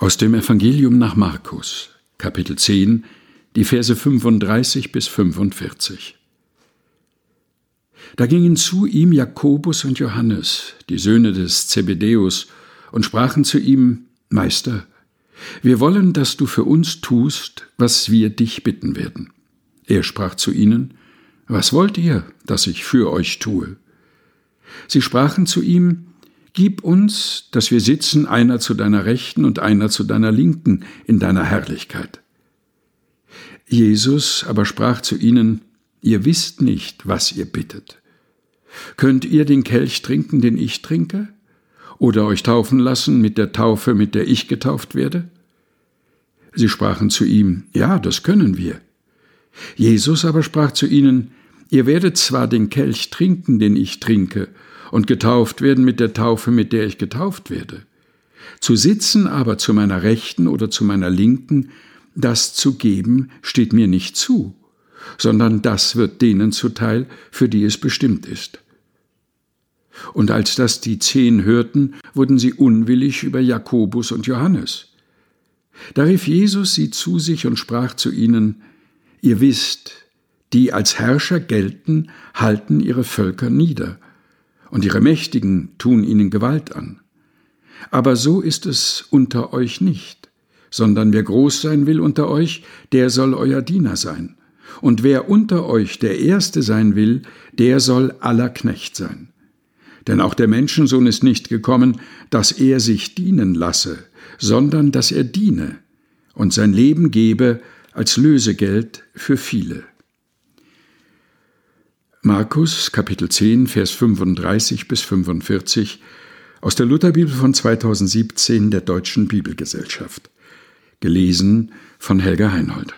Aus dem Evangelium nach Markus, Kapitel 10, die Verse 35 bis 45. Da gingen zu ihm Jakobus und Johannes, die Söhne des Zebedäus, und sprachen zu ihm: Meister, wir wollen, dass du für uns tust, was wir dich bitten werden. Er sprach zu ihnen: Was wollt ihr, dass ich für euch tue? Sie sprachen zu ihm: Gib uns, dass wir sitzen, einer zu deiner Rechten und einer zu deiner Linken in deiner Herrlichkeit. Jesus aber sprach zu ihnen, Ihr wisst nicht, was ihr bittet. Könnt ihr den Kelch trinken, den ich trinke? Oder euch taufen lassen mit der Taufe, mit der ich getauft werde? Sie sprachen zu ihm, Ja, das können wir. Jesus aber sprach zu ihnen, Ihr werdet zwar den Kelch trinken, den ich trinke, und getauft werden mit der Taufe, mit der ich getauft werde. Zu sitzen aber zu meiner Rechten oder zu meiner Linken, das zu geben, steht mir nicht zu, sondern das wird denen zuteil, für die es bestimmt ist. Und als das die Zehn hörten, wurden sie unwillig über Jakobus und Johannes. Da rief Jesus sie zu sich und sprach zu ihnen, Ihr wisst, die als Herrscher gelten, halten ihre Völker nieder, und ihre Mächtigen tun ihnen Gewalt an. Aber so ist es unter euch nicht, sondern wer groß sein will unter euch, der soll euer Diener sein. Und wer unter euch der Erste sein will, der soll aller Knecht sein. Denn auch der Menschensohn ist nicht gekommen, dass er sich dienen lasse, sondern dass er diene und sein Leben gebe als Lösegeld für viele. Markus Kapitel 10 Vers 35 bis 45 aus der Lutherbibel von 2017 der Deutschen Bibelgesellschaft. Gelesen von Helga Heinhold.